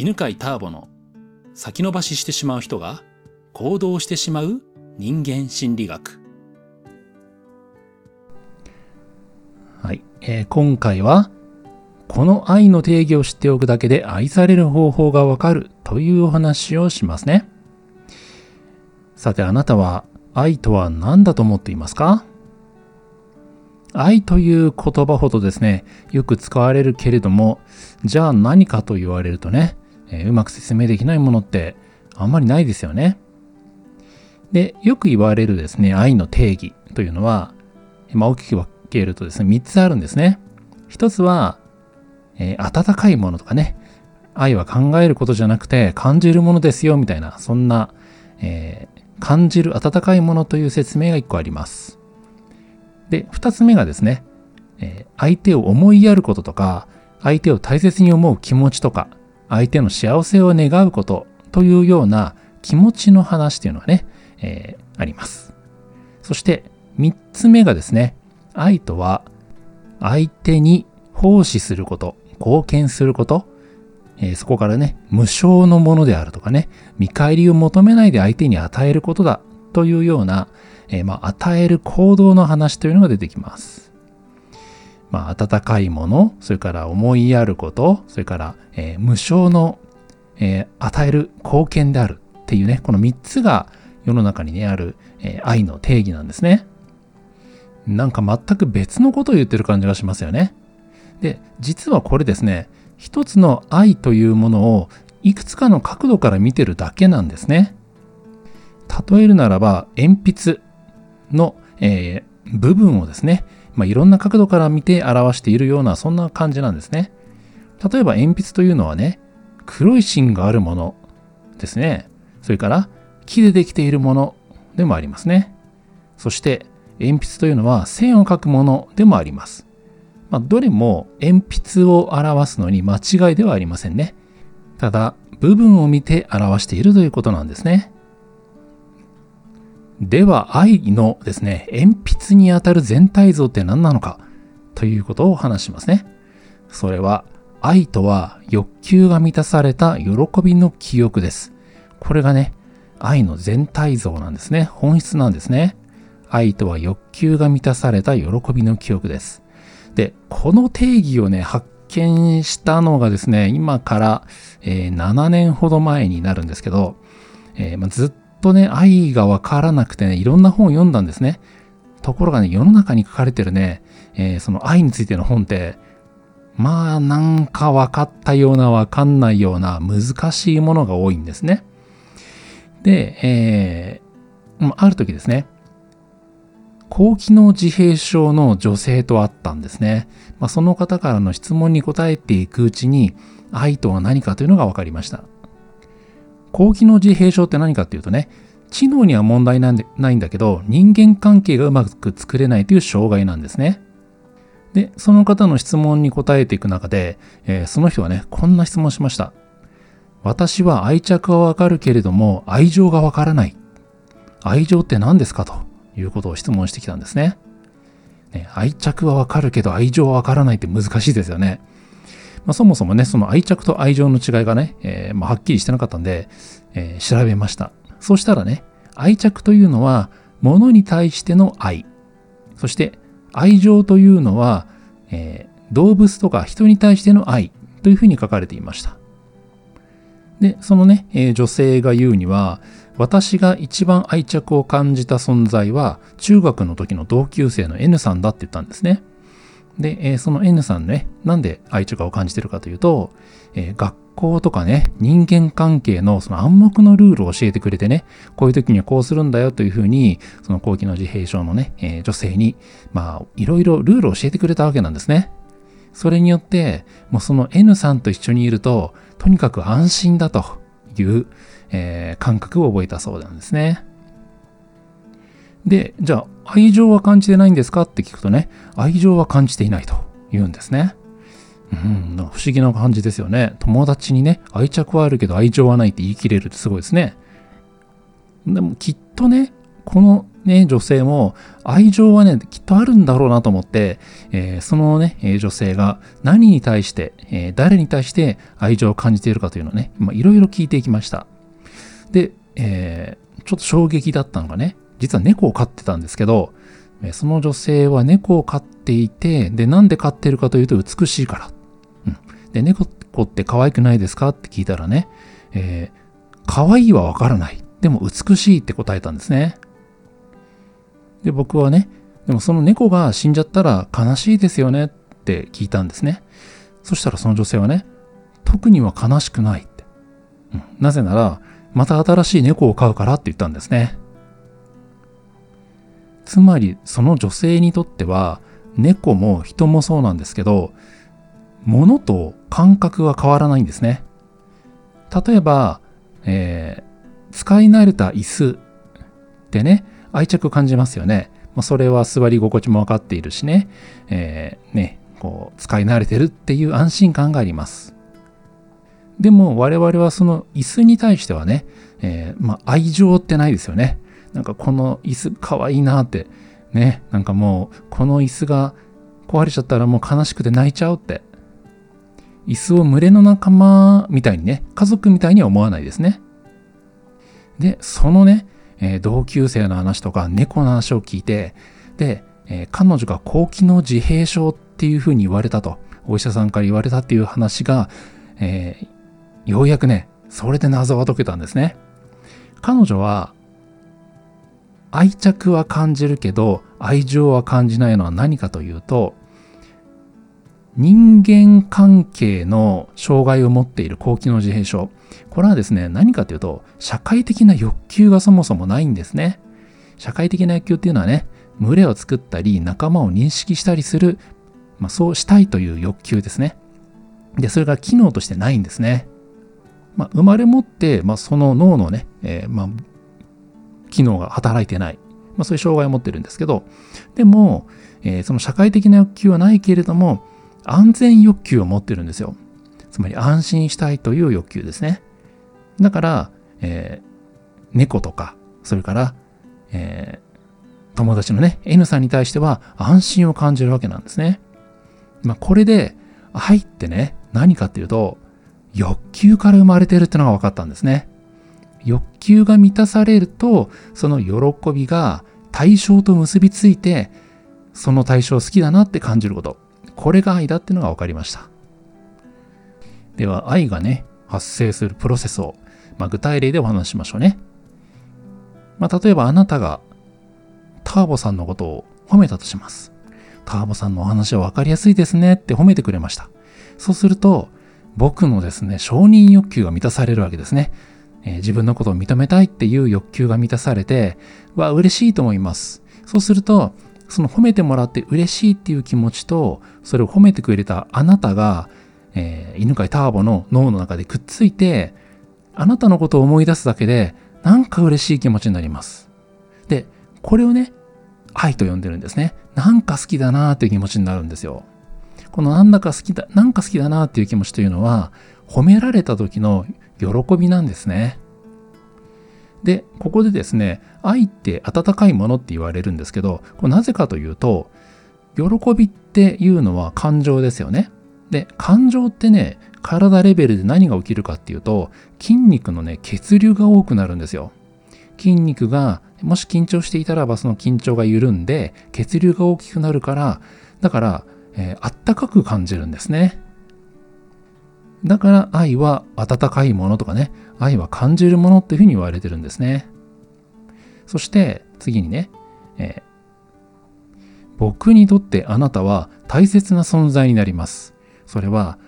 犬飼ターボの先延ばししてしまう人が行動してしまう人間心理学。はい、えー、今回はこの愛の定義を知っておくだけで愛される方法がわかるというお話をしますね。さてあなたは愛とは何だと思っていますか？愛という言葉ほどですね、よく使われるけれども、じゃあ何かと言われるとね、えー、うまく説明できないものってあんまりないですよね。で、よく言われるですね、愛の定義というのは、まあ、大きく分けるとですね、3つあるんですね。1つは、えー、温かいものとかね、愛は考えることじゃなくて感じるものですよみたいな、そんな、えー、感じる温かいものという説明が1個あります。で、2つ目がですね、えー、相手を思いやることとか、相手を大切に思う気持ちとか、相手の幸せを願うことというような気持ちの話というのがね、えー、あります。そして3つ目がですね、愛とは相手に奉仕すること、貢献すること、えー、そこからね、無償のものであるとかね、見返りを求めないで相手に与えることだというような、えー、まあ、与える行動の話というのが出てきます。まあ、温かいもの、それから思いやること、それから、えー、無償の、え与える貢献であるっていうね、この3つが世の中にね、ある、え愛の定義なんですね。なんか全く別のことを言ってる感じがしますよね。で、実はこれですね、一つの愛というものをいくつかの角度から見てるだけなんですね。例えるならば、鉛筆の、えー、部分をですね、まあ、いろんな角度から見て表しているような、そんな感じなんですね。例えば鉛筆というのはね、黒い芯があるものですね。それから木でできているものでもありますね。そして鉛筆というのは線を描くものでもあります。まあ、どれも鉛筆を表すのに間違いではありませんね。ただ、部分を見て表しているということなんですね。では、愛のですね、鉛筆にあたる全体像って何なのかということを話しますね。それは、愛とは欲求が満たされた喜びの記憶です。これがね、愛の全体像なんですね。本質なんですね。愛とは欲求が満たされた喜びの記憶です。で、この定義をね、発見したのがですね、今から、えー、7年ほど前になるんですけど、えー、ま、ずっとね、愛がわからなくてね、いろんな本を読んだんですね。ところがね、世の中に書かれてるね、えー、その愛についての本って、まあ、なんか分かったような分かんないような難しいものが多いんですね。で、えー、ある時ですね、高機能自閉症の女性と会ったんですね。まあ、その方からの質問に答えていくうちに、愛とは何かというのが分かりました。高機能自閉症って何かっていうとね、知能には問題なんでないんだけど、人間関係がうまく作れないという障害なんですね。で、その方の質問に答えていく中で、えー、その人はね、こんな質問しました。私は愛着はわかるけれども、愛情がわからない。愛情って何ですか？ということを質問してきたんですね。ね愛着はわかるけど愛情はわからないって難しいですよね。まあ、そもそもね、その愛着と愛情の違いがね、えー、まあ、はっきりしてなかったんで、えー、調べました。そうしたらね、愛着というのは物に対しての愛。そして愛情というのは、えー、動物とか人に対しての愛というふうに書かれていました。で、そのね、えー、女性が言うには、私が一番愛着を感じた存在は、中学の時の同級生の N さんだって言ったんですね。で、えー、その N さんね、なんで愛着を感じてるかというと、えー、学校とかね、人間関係のその暗黙のルールを教えてくれてね、こういう時にはこうするんだよというふうに、その後期の自閉症のね、えー、女性に、まあ、いろいろルールを教えてくれたわけなんですね。それによって、もうその N さんと一緒にいると、とにかく安心だという、えー、感覚を覚えたそうなんですね。で、じゃあ、愛情は感じてないんですかって聞くとね、愛情は感じていないと言うんですね。うん、不思議な感じですよね。友達にね、愛着はあるけど愛情はないって言い切れるってすごいですね。でもきっとね、このね、女性も愛情はね、きっとあるんだろうなと思って、えーそのね、女性が何に対して、えー誰に対して愛情を感じているかというのをね、いろいろ聞いていきました。で、えーちょっと衝撃だったのがね、実は猫を飼ってたんですけど、その女性は猫を飼っていて、で、なんで飼ってるかというと美しいから。うん。で、猫って可愛くないですかって聞いたらね、えー可愛いはわからない。でも美しいって答えたんですね。で、僕はね、でもその猫が死んじゃったら悲しいですよねって聞いたんですね。そしたらその女性はね、特には悲しくないって。うん、なぜなら、また新しい猫を飼うからって言ったんですね。つまり、その女性にとっては、猫も人もそうなんですけど、物と感覚は変わらないんですね。例えば、えー使い慣れた椅子ってね、愛着感じますよね。まそれは座り心地も分かっているしね、えーね、こう、使い慣れてるっていう安心感があります。でも我々はその椅子に対してはね、えーまあ愛情ってないですよね。なんかこの椅子かわいいなって、ね、なんかもうこの椅子が壊れちゃったらもう悲しくて泣いちゃうって。椅子を群れの仲間みたいにね、家族みたいには思わないですね。で、そのね、えー同級生の話とか猫の話を聞いて、で、えー彼女が高機能自閉症っていうふうに言われたと、お医者さんから言われたっていう話が、えーようやくね、それで謎が解けたんですね。彼女は、愛着は感じるけど、愛情は感じないのは何かというと、人間関係の障害を持っている高機能自閉症。これはですね、何かというと、社会的な欲求がそもそもないんですね。社会的な欲求っていうのはね、群れを作ったり、仲間を認識したりする、まあ、そうしたいという欲求ですね。で、それが機能としてないんですね。まあ、生まれ持って、まあ、その脳のね、えーまあ、機能が働いてない。まあ、そういう障害を持ってるんですけど、でも、えーその社会的な欲求はないけれども、安全欲求を持ってるんですよ。つまり安心したいという欲求ですね。だから、えー猫とか、それから、えー友達のね、N さんに対しては安心を感じるわけなんですね。まあ、これで、愛ってね、何かっていうと、欲求から生まれてるってのが分かったんですね。欲求が満たされると、その喜びが対象と結びついて、その対象好きだなって感じること。これが愛だってのが分かりました。では、愛がね、発生するプロセスを、まあ、具体例でお話ししましょうね。まあ、例えばあなたがターボさんのことを褒めたとします。ターボさんのお話は分かりやすいですねって褒めてくれました。そうすると、僕のですね、承認欲求が満たされるわけですね。えー自分のことを認めたいっていう欲求が満たされて、わ、嬉しいと思います。そうすると、その褒めてもらって嬉しいっていう気持ちと、それを褒めてくれたあなたが、えー犬飼ターボの脳の中でくっついて、あなたのことを思い出すだけで、なんか嬉しい気持ちになります。で、これをね、愛と呼んでるんですね。なんか好きだなーっていう気持ちになるんですよ。このなんだか好きだ、なんか好きだなーっていう気持ちというのは、褒められた時の喜びなんですね。で、ここでですね、愛って温かいものって言われるんですけど、これなぜかというと、喜びっていうのは感情ですよね。で、感情ってね、体レベルで何が起きるかっていうと、筋肉のね、血流が多くなるんですよ。筋肉が、もし緊張していたらばその緊張が緩んで、血流が大きくなるから、だから、えーあったかく感じるんですね。だから愛は温かいものとかね、愛は感じるものっていうふうに言われてるんですね。そして次にね、えー僕にとってあなたは大切な存在になります。それは、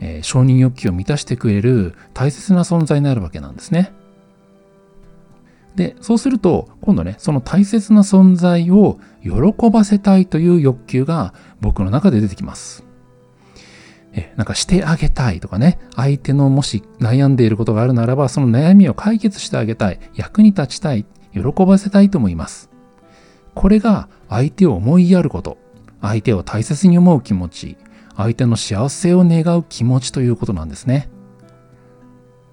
えー承認欲求を満たしてくれる大切な存在になるわけなんですね。で、そうすると、今度ね、その大切な存在を喜ばせたいという欲求が僕の中で出てきます。え、なんかしてあげたいとかね、相手のもし悩んでいることがあるならば、その悩みを解決してあげたい、役に立ちたい、喜ばせたいと思います。これが相手を思いやること、相手を大切に思う気持ち、相手の幸せを願う気持ちということなんですね。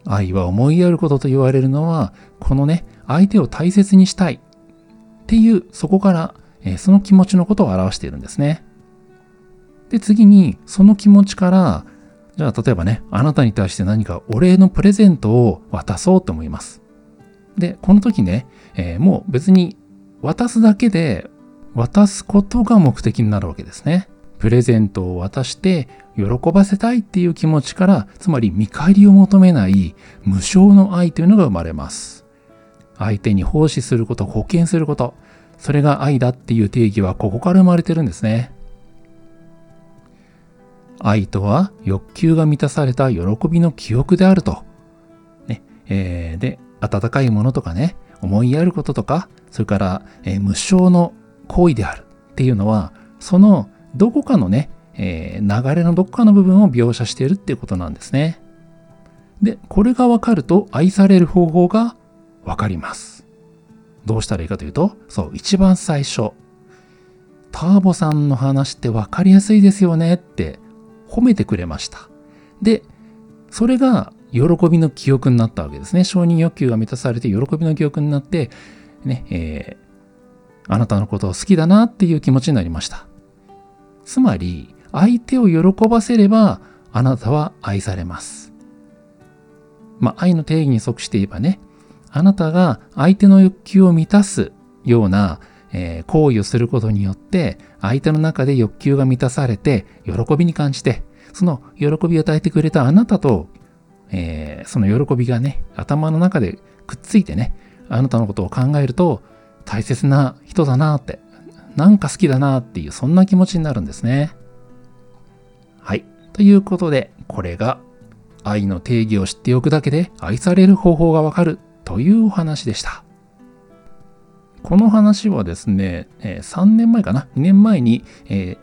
愛は思いやることと言われるのは、このね、相手を大切にしたい。っていう、そこから、えその気持ちのことを表しているんですね。で、次に、その気持ちから、じゃあ、例えばね、あなたに対して何かお礼のプレゼントを渡そうと思います。で、この時ね、えーもう別に渡すだけで、渡すことが目的になるわけですね。プレゼントを渡して喜ばせたいっていう気持ちから、つまり見返りを求めない無償の愛というのが生まれます。相手に奉仕すること、貢献すること、それが愛だっていう定義はここから生まれてるんですね。愛とは欲求が満たされた喜びの記憶であると。ね、えーで、温かいものとかね、思いやることとか、それから、えー無償の行為であるっていうのは、そのどこかのね、えー流れのどこかの部分を描写しているっていうことなんですね。で、これがわかると愛される方法がわかります。どうしたらいいかというと、そう、一番最初、ターボさんの話ってわかりやすいですよねって褒めてくれました。で、それが喜びの記憶になったわけですね。承認欲求が満たされて喜びの記憶になって、ね、えーあなたのことを好きだなっていう気持ちになりました。つまり、相手を喜ばせれば、あなたは愛されます。まあ、愛の定義に即して言えばね、あなたが相手の欲求を満たすような、えー行為をすることによって、相手の中で欲求が満たされて、喜びに感じて、その喜びを与えてくれたあなたと、えーその喜びがね、頭の中でくっついてね、あなたのことを考えると、大切な人だなって、なんか好きだなっていう、そんな気持ちになるんですね。はい。ということで、これが愛の定義を知っておくだけで愛される方法がわかるというお話でした。この話はですね、え3年前かな ?2 年前に、え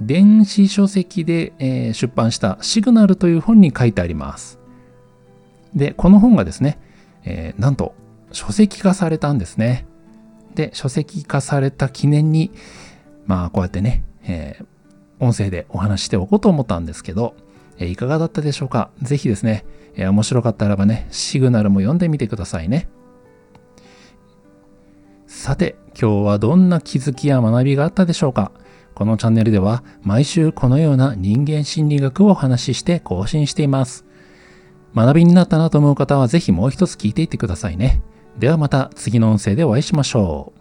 電子書籍で、え出版したシグナルという本に書いてあります。で、この本がですね、えなんと書籍化されたんですね。で、書籍化された記念に、まあこうやってね、えー音声でお話ししておこうと思ったんですけど、えーいかがだったでしょうか？ぜひですね、えー面白かったらばね、シグナルも読んでみてくださいね。さて、今日はどんな気づきや学びがあったでしょうか？このチャンネルでは毎週このような人間心理学をお話しして更新しています。学びになったなと思う方はぜひもう一つ聞いていってくださいね。ではまた次の音声でお会いしましょ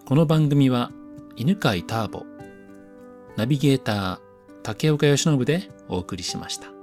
う。この番組は犬飼ターボ、ナビゲーター竹岡由伸でお送りしました。